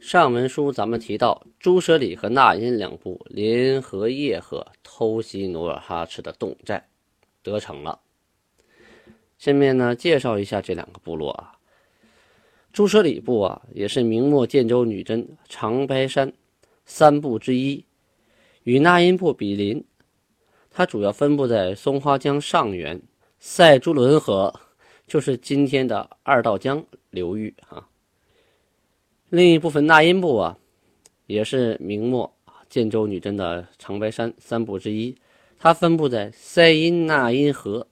上文书咱们提到，朱舍里和那英两部联合叶赫偷袭努尔哈赤的侗寨，得逞了。下面呢，介绍一下这两个部落啊。朱舍里部啊，也是明末建州女真长白山三部之一，与那英部比邻。它主要分布在松花江上源，塞朱伦河，就是今天的二道江流域啊。另一部分纳音部啊，也是明末建州女真的长白山三部之一。它分布在塞因纳音河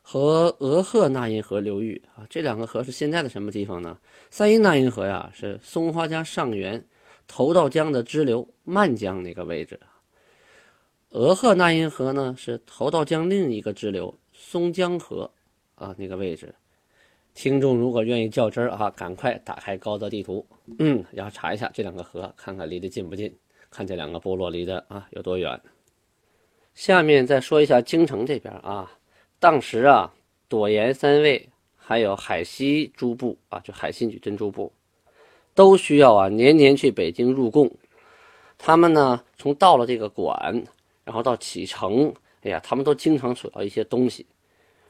和额贺那英河流域啊。这两个河是现在的什么地方呢？塞因纳音河呀，是松花江上源头道江的支流漫江那个位置。额贺那英河呢，是头道江另一个支流松江河啊那个位置。听众如果愿意较真儿啊，赶快打开高德地图，嗯，然后查一下这两个河，看看离得近不近，看这两个部落离得啊有多远。下面再说一下京城这边啊，当时啊，朵颜三位还有海西诸部啊，就海西女真诸部，都需要啊年年去北京入贡。他们呢，从到了这个馆，然后到启程，哎呀，他们都经常取到一些东西，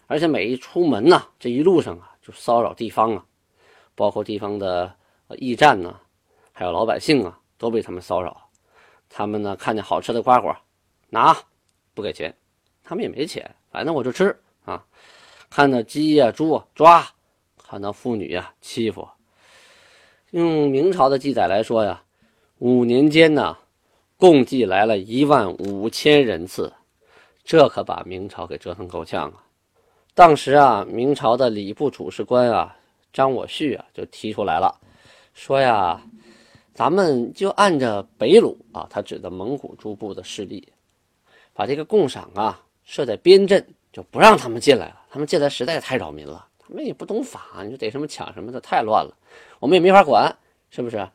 而且每一出门呢，这一路上啊。就骚扰地方啊，包括地方的驿站呢，还有老百姓啊，都被他们骚扰。他们呢看见好吃的瓜果，拿不给钱，他们也没钱，反正我就吃啊。看到鸡呀、猪啊抓，看到妇女呀欺负。用明朝的记载来说呀，五年间呢，共计来了一万五千人次，这可把明朝给折腾够呛啊。当时啊，明朝的礼部主事官啊，张我旭啊，就提出来了，说呀，咱们就按着北虏啊，他指的蒙古诸部的势力，把这个贡赏啊设在边镇，就不让他们进来了。他们进来实在太扰民了，他们也不懂法，你说逮什么抢什么的，太乱了，我们也没法管，是不是？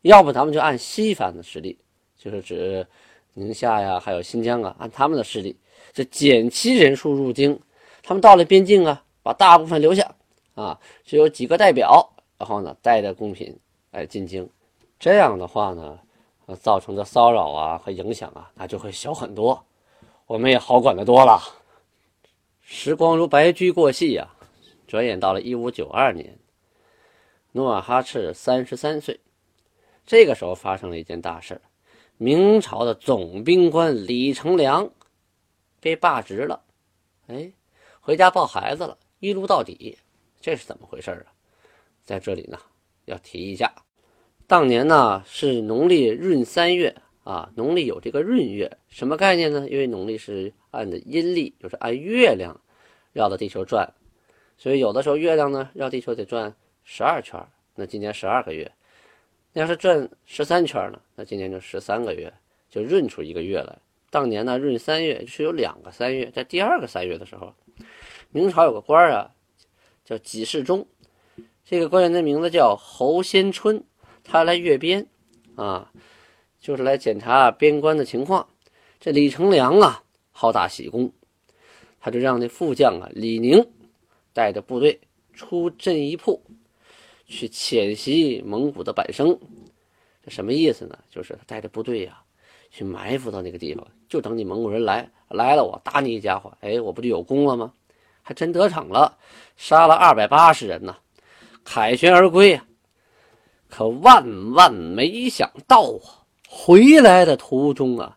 要不咱们就按西方的势力，就是指宁夏呀，还有新疆啊，按他们的势力，这减其人数入京。他们到了边境啊，把大部分留下，啊，只有几个代表，然后呢带着贡品来进京，这样的话呢，造成的骚扰啊和影响啊，那就会小很多，我们也好管得多了。时光如白驹过隙呀，转眼到了一五九二年，努尔哈赤三十三岁，这个时候发生了一件大事明朝的总兵官李成梁被罢职了，哎。回家抱孩子了，一路到底，这是怎么回事啊？在这里呢，要提一下，当年呢是农历闰三月啊，农历有这个闰月，什么概念呢？因为农历是按的阴历，就是按月亮绕着地球转，所以有的时候月亮呢绕地球得转十二圈，那今年十二个月；那要是转十三圈呢，那今年就十三个月，就闰出一个月来。当年呢闰三月是有两个三月，在第二个三月的时候。明朝有个官儿啊，叫给事中，这个官员的名字叫侯先春，他来阅边，啊，就是来检查边关的情况。这李成梁啊，好大喜功，他就让那副将啊李宁带着部队出镇一铺，去潜袭蒙古的板生。这什么意思呢？就是他带着部队呀，去埋伏到那个地方，就等你蒙古人来，来了我打你一家伙，哎，我不就有功了吗？还真得逞了，杀了二百八十人呢，凯旋而归啊！可万万没想到啊，回来的途中啊，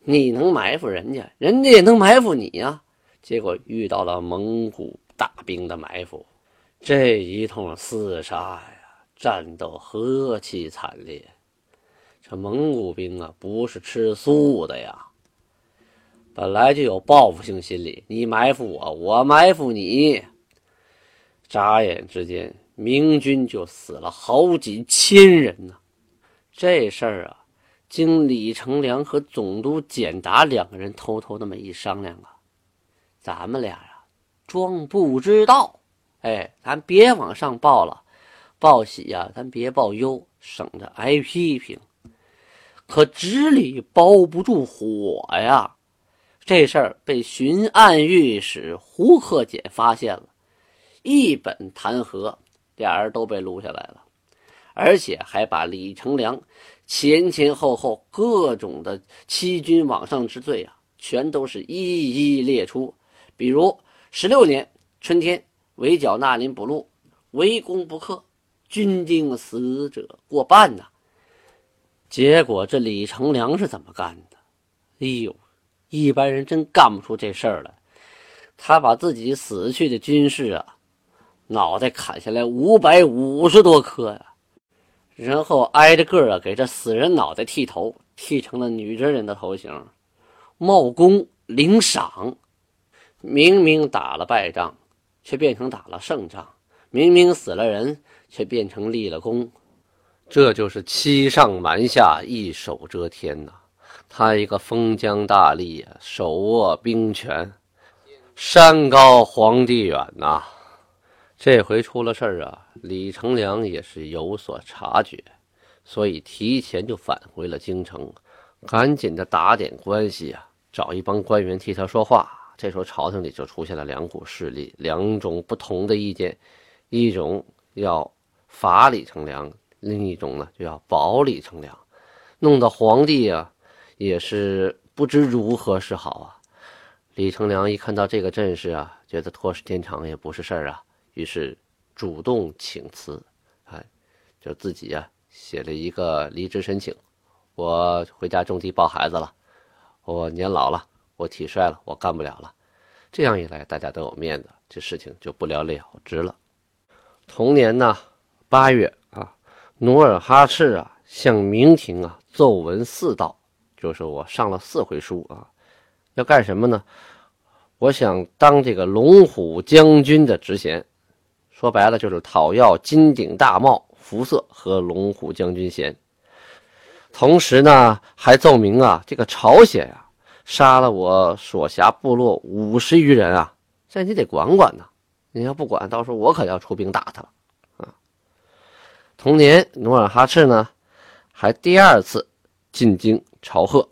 你能埋伏人家，人家也能埋伏你呀。结果遇到了蒙古大兵的埋伏，这一通厮杀呀，战斗何其惨烈！这蒙古兵啊，不是吃素的呀。本来就有报复性心理，你埋伏我，我埋伏你，眨眼之间，明军就死了好几千人呢。这事儿啊，经李成梁和总督简达两个人偷偷那么一商量啊，咱们俩呀，装不知道。哎，咱别往上报了，报喜呀，咱别报忧，省得挨批评。可纸里包不住火呀。这事儿被巡按御史胡克俭发现了，一本弹劾，俩人都被撸下来了。而且还把李成梁前前后后各种的欺君罔上之罪啊，全都是一一列出。比如十六年春天，围剿纳林补路，围攻不克，军丁死者过半呐。结果这李成梁是怎么干的？哎呦，一般人真干不出这事儿来。他把自己死去的军士啊，脑袋砍下来五百五十多颗呀，然后挨着个啊给这死人脑袋剃头，剃成了女真人的头型，冒功领赏。明明打了败仗，却变成打了胜仗；明明死了人，却变成立了功。这就是欺上瞒下，一手遮天呐！他一个封疆大吏啊，手握兵权，山高皇帝远呐。这回出了事儿啊，李成梁也是有所察觉，所以提前就返回了京城，赶紧的打点关系啊，找一帮官员替他说话。这时候朝廷里就出现了两股势力，两种不同的意见，一种要罚李成梁。另一种呢，就要保李成梁，弄得皇帝啊也是不知如何是好啊。李成梁一看到这个阵势啊，觉得拖时间长也不是事儿啊，于是主动请辞，哎，就自己啊写了一个离职申请，我回家种地抱孩子了，我年老了，我体衰了，我干不了了。这样一来，大家都有面子，这事情就不了了之了。同年呢，八月啊。努尔哈赤啊，向明廷啊奏文四道，就是我上了四回书啊，要干什么呢？我想当这个龙虎将军的职衔，说白了就是讨要金顶大帽、服色和龙虎将军衔。同时呢，还奏明啊，这个朝鲜啊，杀了我所辖部落五十余人啊，这你得管管呐，你要不管，到时候我可要出兵打他了。同年，努尔哈赤呢，还第二次进京朝贺。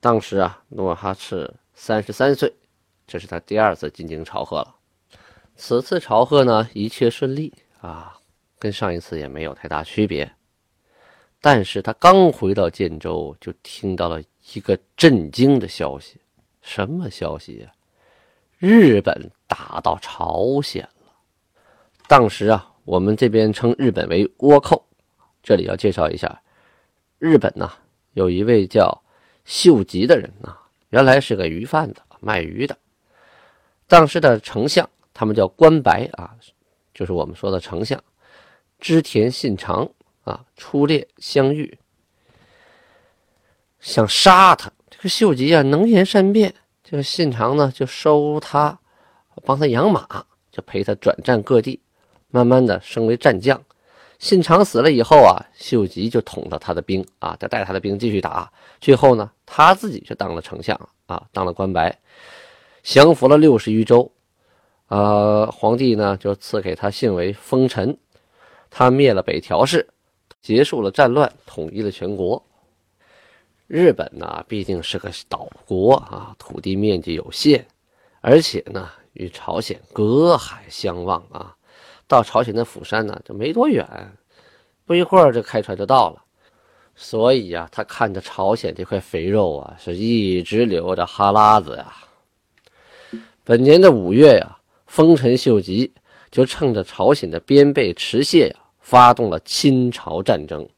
当时啊，努尔哈赤三十三岁，这是他第二次进京朝贺了。此次朝贺呢，一切顺利啊，跟上一次也没有太大区别。但是他刚回到建州，就听到了一个震惊的消息，什么消息呀？日本打到朝鲜了。当时啊。我们这边称日本为倭寇，这里要介绍一下，日本呢有一位叫秀吉的人啊，原来是个鱼贩子，卖鱼的。当时的丞相，他们叫关白啊，就是我们说的丞相织田信长啊，出猎相遇，想杀他。这个秀吉啊，能言善辩，这个信长呢就收他，帮他养马，就陪他转战各地。慢慢的升为战将，信长死了以后啊，秀吉就统了他的兵啊，他带他的兵继续打。最后呢，他自己就当了丞相啊，当了关白，降服了六十余州。呃，皇帝呢就赐给他姓为丰臣。他灭了北条氏，结束了战乱，统一了全国。日本呢毕竟是个岛国啊，土地面积有限，而且呢与朝鲜隔海相望啊。到朝鲜的釜山呢，就没多远，不一会儿这开船就到了。所以呀，他看着朝鲜这块肥肉啊，是一直流着哈喇子呀。本年的五月呀，丰臣秀吉就趁着朝鲜的边备迟泄呀，发动了侵朝战争。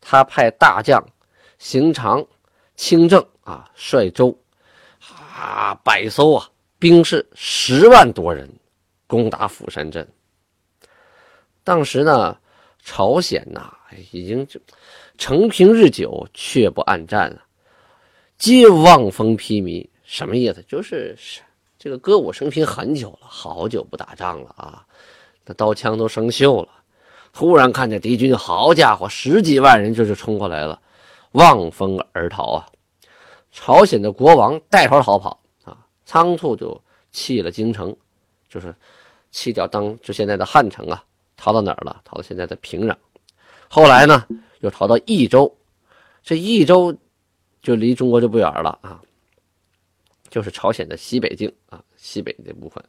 他派大将行长、清正啊，率舟啊百艘啊，兵士十万多人，攻打釜山镇。当时呢，朝鲜呐已经就承平日久，却不暗战了，皆望风披靡。什么意思？就是这个歌舞升平很久了，好久不打仗了啊，那刀枪都生锈了。突然看见敌军，好家伙，十几万人就是冲过来了，望风而逃啊！朝鲜的国王带头逃跑啊，仓促就弃了京城，就是弃掉当就现在的汉城啊。逃到哪儿了？逃到现在的平壤，后来呢，又逃到益州，这益州就离中国就不远了啊，就是朝鲜的西北境啊，西北这部分。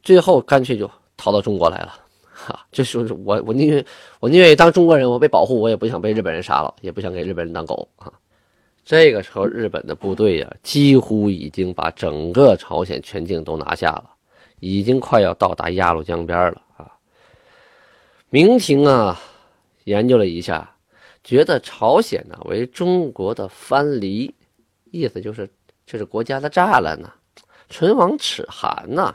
最后干脆就逃到中国来了，哈，就是我我宁愿我宁愿当中国人，我被保护，我也不想被日本人杀了，也不想给日本人当狗啊。这个时候，日本的部队呀，几乎已经把整个朝鲜全境都拿下了，已经快要到达鸭绿江边了。明廷啊，研究了一下，觉得朝鲜呢为中国的藩篱，意思就是这是国家的栅栏呢，唇亡齿寒呐，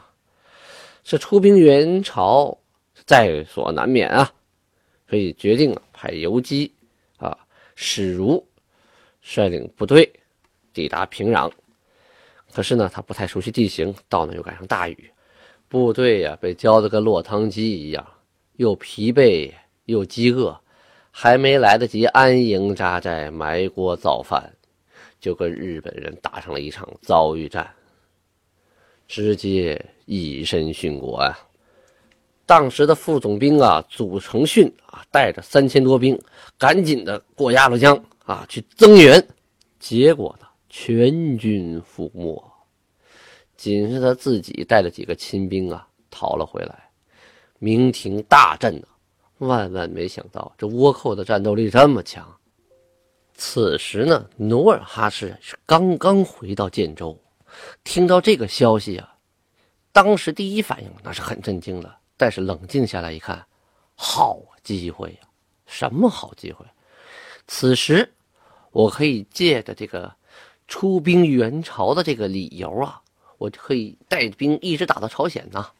是出兵援朝在所难免啊，所以决定啊派游击啊史如。率领部队抵达平壤，可是呢，他不太熟悉地形，到那又赶上大雨，部队呀被浇得跟落汤鸡一样，又疲惫又饥饿，还没来得及安营扎寨、埋锅造饭，就跟日本人打上了一场遭遇战，直接以身殉国啊！当时的副总兵啊，祖承训啊，带着三千多兵，赶紧的过鸭绿江。啊，去增援，结果呢，全军覆没。仅是他自己带了几个亲兵啊，逃了回来。明廷大震呐，万万没想到这倭寇的战斗力这么强。此时呢，努尔哈赤是刚刚回到建州，听到这个消息啊，当时第一反应那是很震惊的。但是冷静下来一看，好机会呀！什么好机会？此时。我可以借着这个出兵援朝的这个理由啊，我可以带兵一直打到朝鲜呐。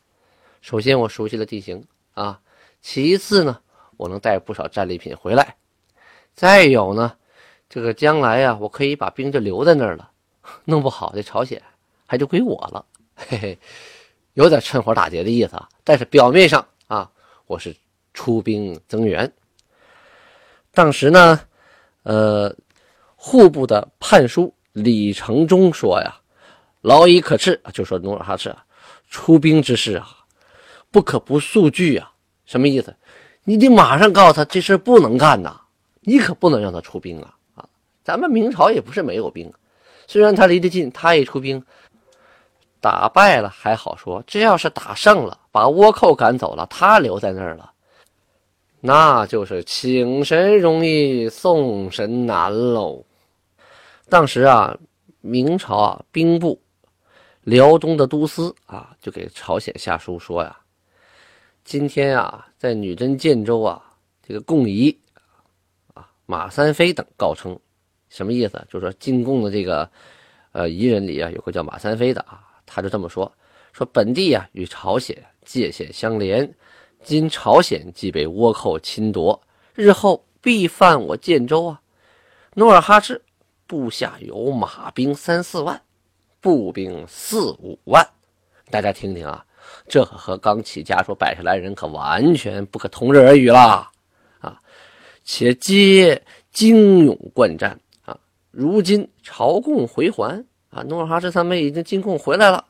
首先，我熟悉了地形啊；其次呢，我能带不少战利品回来；再有呢，这个将来呀，我可以把兵就留在那儿了。弄不好这朝鲜还就归我了，嘿嘿，有点趁火打劫的意思啊。但是表面上啊，我是出兵增援。当时呢，呃。户部的判书李承忠说呀：“劳以可斥，就说努尔哈赤，出兵之事啊，不可不速具啊。什么意思？你得马上告诉他这事不能干呐，你可不能让他出兵啊！啊，咱们明朝也不是没有兵，虽然他离得近，他一出兵，打败了还好说，这要是打胜了，把倭寇赶走了，他留在那儿了，那就是请神容易送神难喽。”当时啊，明朝啊兵部辽东的都司啊，就给朝鲜下书说呀：“今天啊，在女真建州啊，这个贡仪啊马三飞等告称，什么意思？就是说进贡的这个呃彝人里啊，有个叫马三飞的啊，他就这么说：说本地啊与朝鲜界限相连，今朝鲜既被倭寇侵夺，日后必犯我建州啊。努尔哈赤。”部下有马兵三四万，步兵四五万，大家听听啊，这可和刚起家说百十来人可完全不可同日而语啦！啊，且皆精勇惯战啊！如今朝贡回还啊，努尔哈赤他们已经进贡回来了，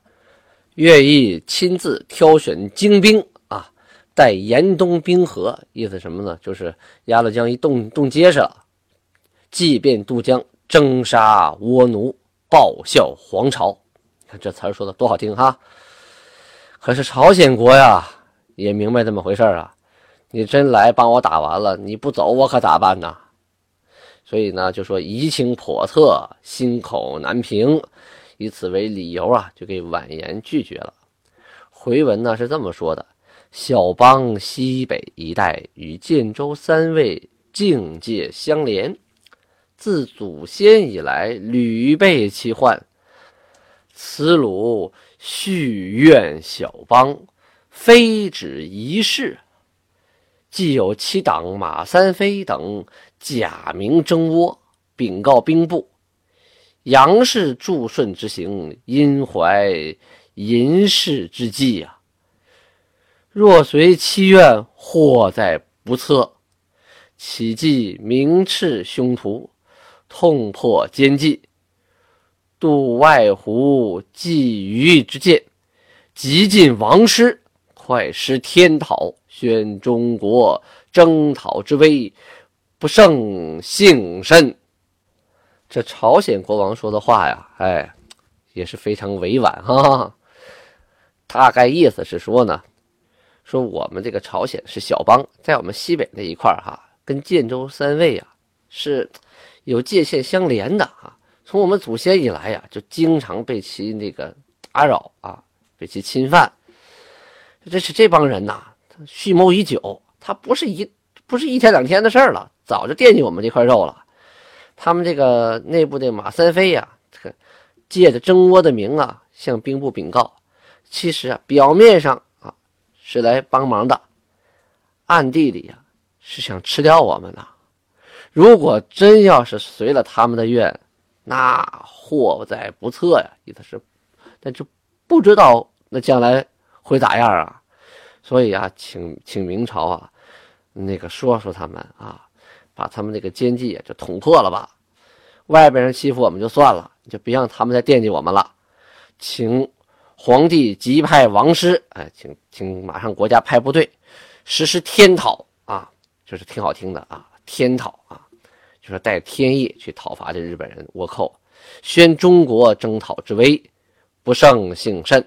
愿意亲自挑选精兵啊，待严冬冰河，意思什么呢？就是鸭绿江一冻冻结实了，即便渡江。征杀倭奴，报效皇朝，你看这词儿说的多好听哈！可是朝鲜国呀，也明白这么回事啊。你真来帮我打完了，你不走我可咋办呢？所以呢，就说疑情叵测，心口难平，以此为理由啊，就给婉言拒绝了。回文呢是这么说的：小邦西北一带与建州三位境界相连。自祖先以来，屡被其患。此鲁续怨小邦，非止一事。既有其党马三飞等假名争倭，禀告兵部，杨氏助顺之行，因怀淫事之计啊。若随其愿，祸在不测。岂计明赤凶徒？痛破奸计，渡外湖寄鱼之剑，极尽王师，快施天讨，宣中国征讨之威，不胜幸甚。这朝鲜国王说的话呀，哎，也是非常委婉哈。大概意思是说呢，说我们这个朝鲜是小邦，在我们西北那一块儿哈，跟建州三魏啊是有界限相连的啊。从我们祖先以来呀，就经常被其那个打扰啊，被其侵犯。这是这帮人呐，蓄谋已久，他不是一不是一天两天的事儿了，早就惦记我们这块肉了。他们这个内部的马三飞呀，这个借着争倭的名啊，向兵部禀告，其实啊，表面上啊。是来帮忙的，暗地里呀是想吃掉我们的。如果真要是随了他们的愿，那祸在不测呀！意思是，但就不知道那将来会咋样啊？所以啊，请请明朝啊，那个说说他们啊，把他们那个奸计就捅破了吧。外边人欺负我们就算了，就别让他们再惦记我们了，请。皇帝急派王师，哎，请请马上国家派部队实施天讨啊，就是挺好听的啊，天讨啊，就是带天意去讨伐这日本人倭寇，宣中国征讨之威，不胜幸甚。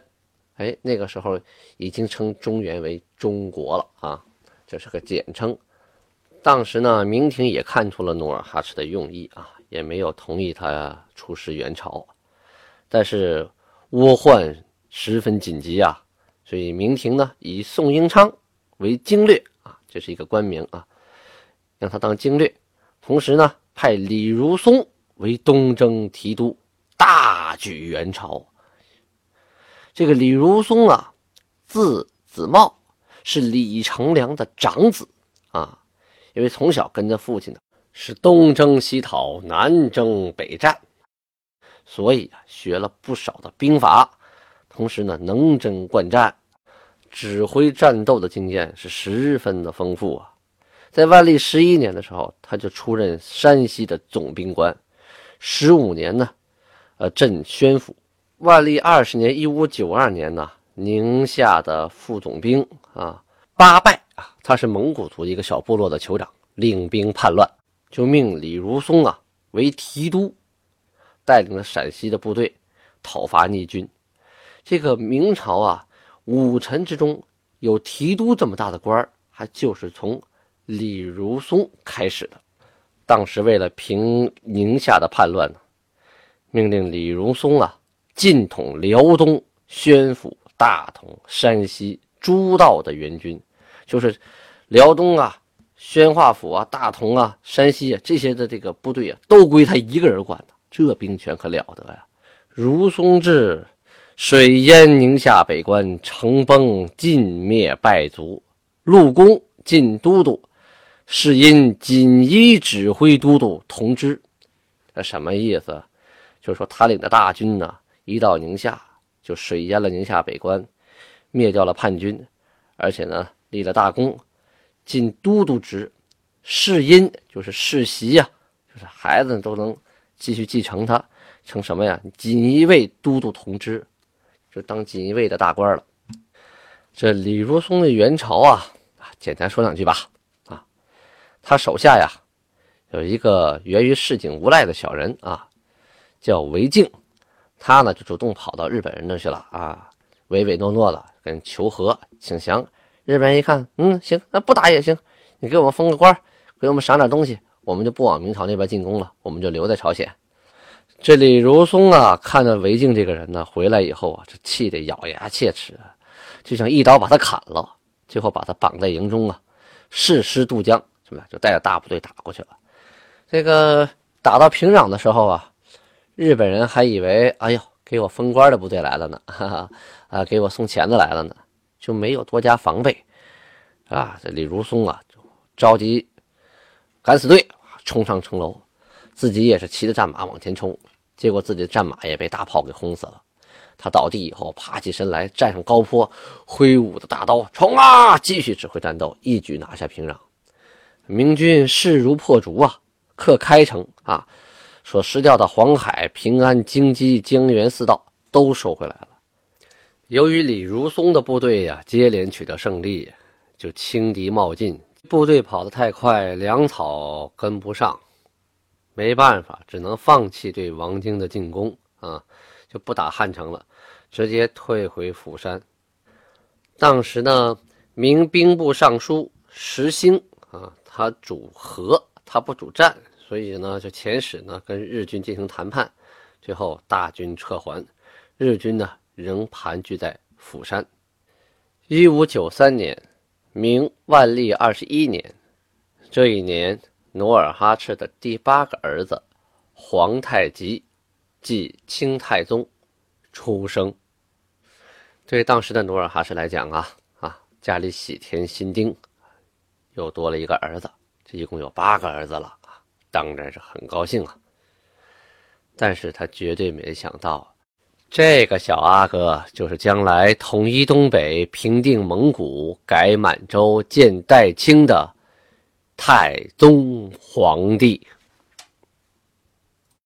哎，那个时候已经称中原为中国了啊，这是个简称。当时呢，明廷也看出了努尔哈赤的用意啊，也没有同意他出使元朝，但是倭患。十分紧急啊，所以明廷呢以宋英昌为经略啊，这是一个官名啊，让他当经略，同时呢派李如松为东征提督，大举援朝。这个李如松啊，字子茂，是李成梁的长子啊，因为从小跟着父亲呢是东征西讨、南征北战，所以啊学了不少的兵法。同时呢，能征惯战，指挥战斗的经验是十分的丰富啊。在万历十一年的时候，他就出任山西的总兵官，十五年呢，呃，镇宣府。万历二十年（一五九二年）呢，宁夏的副总兵啊，八拜啊，他是蒙古族一个小部落的酋长，领兵叛乱，就命李如松啊为提督，带领了陕西的部队讨伐逆军。这个明朝啊，武臣之中有提督这么大的官，还就是从李如松开始的。当时为了平宁夏的叛乱呢，命令李如松啊进统辽东、宣府、大同、山西诸道的援军，就是辽东啊、宣化府啊、大同啊、山西啊这些的这个部队啊，都归他一个人管的。这兵权可了得呀！如松至。水淹宁夏北关，城崩尽灭败族，陆公进都督，是因锦衣指挥都督同知。这什么意思？就是说他领的大军呢，一到宁夏就水淹了宁夏北关，灭掉了叛军，而且呢立了大功，进都督职，世因就是世袭呀，就是孩子都能继续继承他，成什么呀？锦衣卫都督同知。就当锦衣卫的大官了。这李如松的元朝啊，简单说两句吧。他手下呀有一个源于市井无赖的小人啊，叫韦静。他呢就主动跑到日本人那去了啊，唯唯诺诺的跟求和请降。日本人一看，嗯，行，那不打也行，你给我们封个官，给我们赏点东西，我们就不往明朝那边进攻了，我们就留在朝鲜。这李如松啊，看到韦静这个人呢，回来以后啊，这气得咬牙切齿，就想一刀把他砍了。最后把他绑在营中啊，誓师渡江，就带着大部队打过去了。这个打到平壤的时候啊，日本人还以为，哎呦，给我封官的部队来了呢，哈哈，啊，给我送钱的来了呢，就没有多加防备，啊，这李如松啊，就着急敢死队冲上城楼，自己也是骑着战马往前冲。结果自己的战马也被大炮给轰死了。他倒地以后，爬起身来，站上高坡，挥舞着大刀，冲啊！继续指挥战斗，一举拿下平壤。明军势如破竹啊，克开城啊，所失掉的黄海、平安、京畿、江原四道都收回来了。由于李如松的部队呀，接连取得胜利，就轻敌冒进，部队跑得太快，粮草跟不上。没办法，只能放弃对王京的进攻啊，就不打汉城了，直接退回釜山。当时呢，明兵部尚书石兴，他主和，他不主战，所以呢，就遣使呢跟日军进行谈判，最后大军撤还，日军呢仍盘踞在釜山。一五九三年，明万历二十一年，这一年，努尔哈赤的第八个儿子皇太极，即清太宗，出生。对当时的努尔哈赤来讲啊啊，家里喜添新丁，又多了一个儿子，这一共有八个儿子了，当然是很高兴啊。但是他绝对没想到，这个小阿哥就是将来统一东北、平定蒙古、改满洲、建代清的太宗皇帝。